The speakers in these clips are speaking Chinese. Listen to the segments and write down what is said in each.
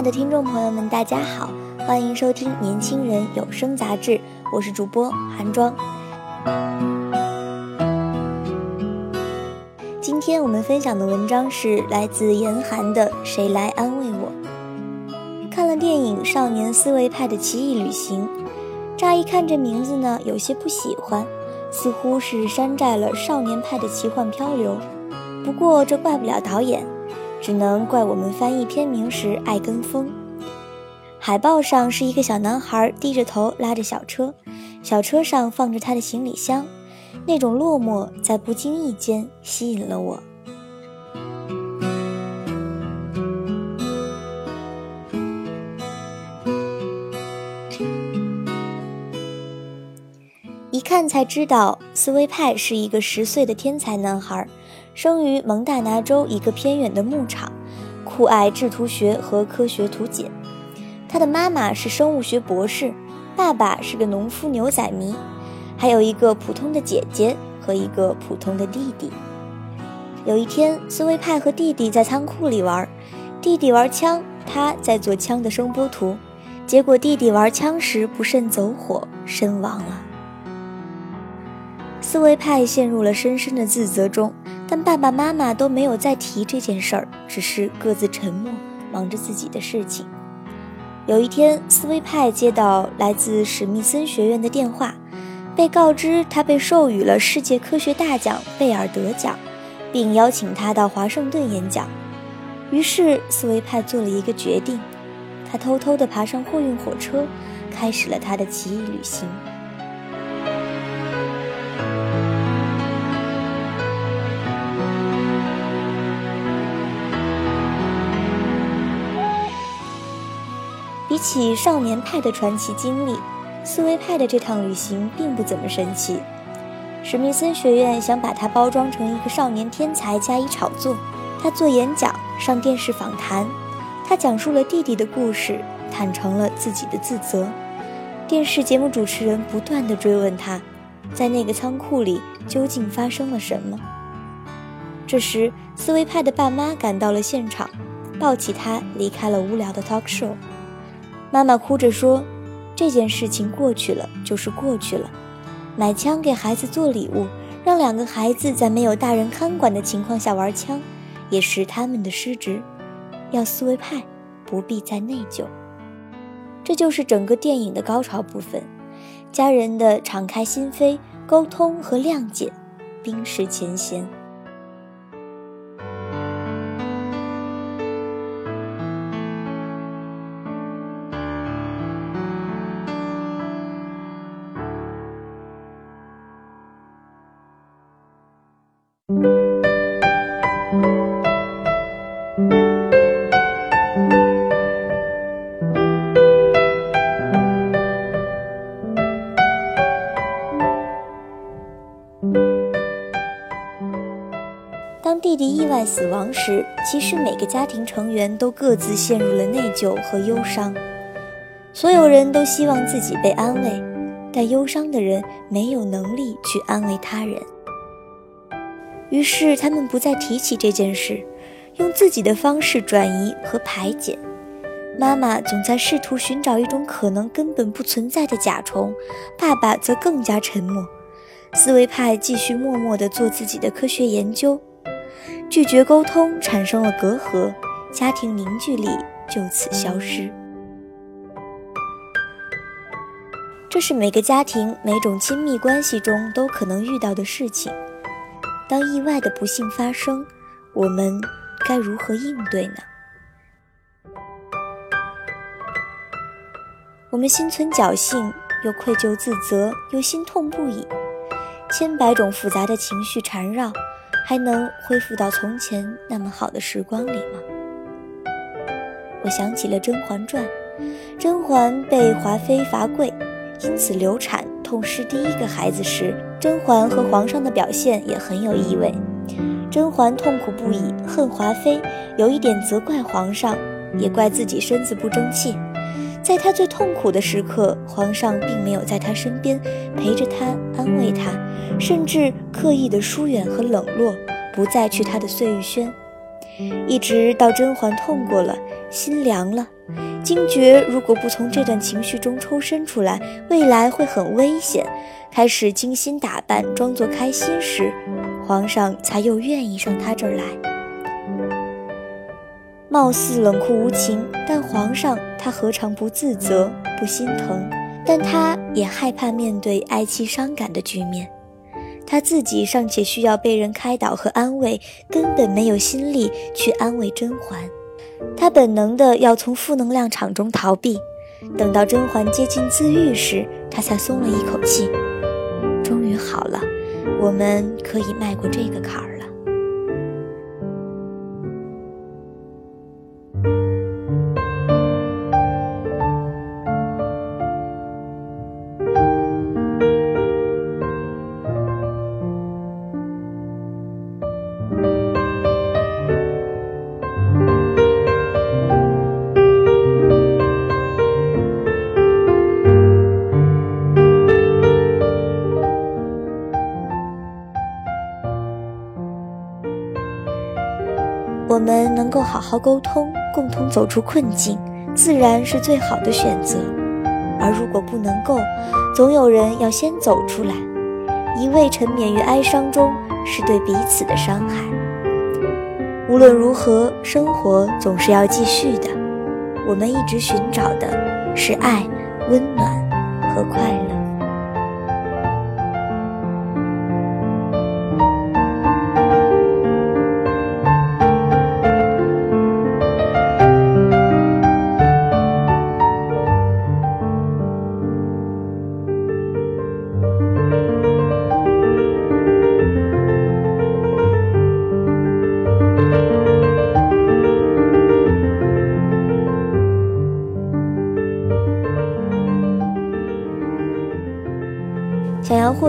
亲爱的听众朋友们，大家好，欢迎收听《年轻人有声杂志》，我是主播韩庄。今天我们分享的文章是来自严寒的《谁来安慰我》。看了电影《少年思维派的奇异旅行》，乍一看这名字呢，有些不喜欢，似乎是山寨了少年派的奇幻漂流。不过这怪不了导演。只能怪我们翻译片名时爱跟风。海报上是一个小男孩低着头拉着小车，小车上放着他的行李箱，那种落寞在不经意间吸引了我。一看才知道，斯威派是一个十岁的天才男孩。生于蒙大拿州一个偏远的牧场，酷爱制图学和科学图解。他的妈妈是生物学博士，爸爸是个农夫牛仔迷，还有一个普通的姐姐和一个普通的弟弟。有一天，斯威派和弟弟在仓库里玩，弟弟玩枪，他在做枪的声波图，结果弟弟玩枪时不慎走火，身亡了。斯威派陷入了深深的自责中。但爸爸妈妈都没有再提这件事儿，只是各自沉默，忙着自己的事情。有一天，斯威派接到来自史密森学院的电话，被告知他被授予了世界科学大奖贝尔德奖，并邀请他到华盛顿演讲。于是，斯威派做了一个决定，他偷偷地爬上货运火车，开始了他的奇异旅行。起少年派的传奇经历，思维派的这趟旅行并不怎么神奇。史密森学院想把他包装成一个少年天才加以炒作。他做演讲，上电视访谈，他讲述了弟弟的故事，坦诚了自己的自责。电视节目主持人不断地追问他，在那个仓库里究竟发生了什么。这时，思维派的爸妈赶到了现场，抱起他离开了无聊的 talk show。妈妈哭着说：“这件事情过去了，就是过去了。买枪给孩子做礼物，让两个孩子在没有大人看管的情况下玩枪，也是他们的失职。要思维派，不必再内疚。”这就是整个电影的高潮部分，家人的敞开心扉、沟通和谅解，冰释前嫌。在死亡时，其实每个家庭成员都各自陷入了内疚和忧伤。所有人都希望自己被安慰，但忧伤的人没有能力去安慰他人。于是，他们不再提起这件事，用自己的方式转移和排解。妈妈总在试图寻找一种可能根本不存在的甲虫，爸爸则更加沉默。思维派继续默默地做自己的科学研究，拒绝沟通产生了隔阂家庭凝聚力就此消失。这是每个家庭每种亲密关系中都可能遇到的事情当意外的不幸发生我们该如何应对呢？我们心存侥幸又愧疚自责又心痛不已千百种复杂的情绪缠绕还能恢复到从前那么好的时光里吗？我想起了《甄嬛传》，甄嬛被华妃罚跪，因此流产，痛失第一个孩子时，甄嬛和皇上的表现也很有意味。甄嬛痛苦不已，恨华妃，有一点责怪皇上，也怪自己身子不争气。在她最痛苦的时刻，皇上并没有在她身边陪着她安慰她，甚至刻意的疏远和冷落，不再去她的碎玉轩。一直到甄嬛痛过了，心凉了，惊觉如果不从这段情绪中抽身出来，未来会很危险，开始精心打扮，装作开心时，皇上才又愿意上她这儿来。貌似冷酷无情，但皇上他何尝不自责、不心疼？但他也害怕面对哀戚伤感的局面。他自己尚且需要被人开导和安慰，根本没有心力去安慰甄嬛。他本能的要从负能量场中逃避。等到甄嬛接近自愈时，他才松了一口气。终于好了，我们可以迈过这个坎儿。我们能够好好沟通，共同走出困境，自然是最好的选择。而如果不能够，总有人要先走出来。一味沉湎于哀伤中，是对彼此的伤害。无论如何，生活总是要继续的。我们一直寻找的是爱、温暖和快乐。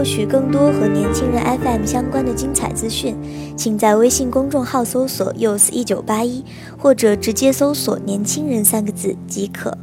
获取更多和年轻人 FM 相关的精彩资讯，请在微信公众号搜索 “use 一九八一”，或者直接搜索“年轻人”三个字即可。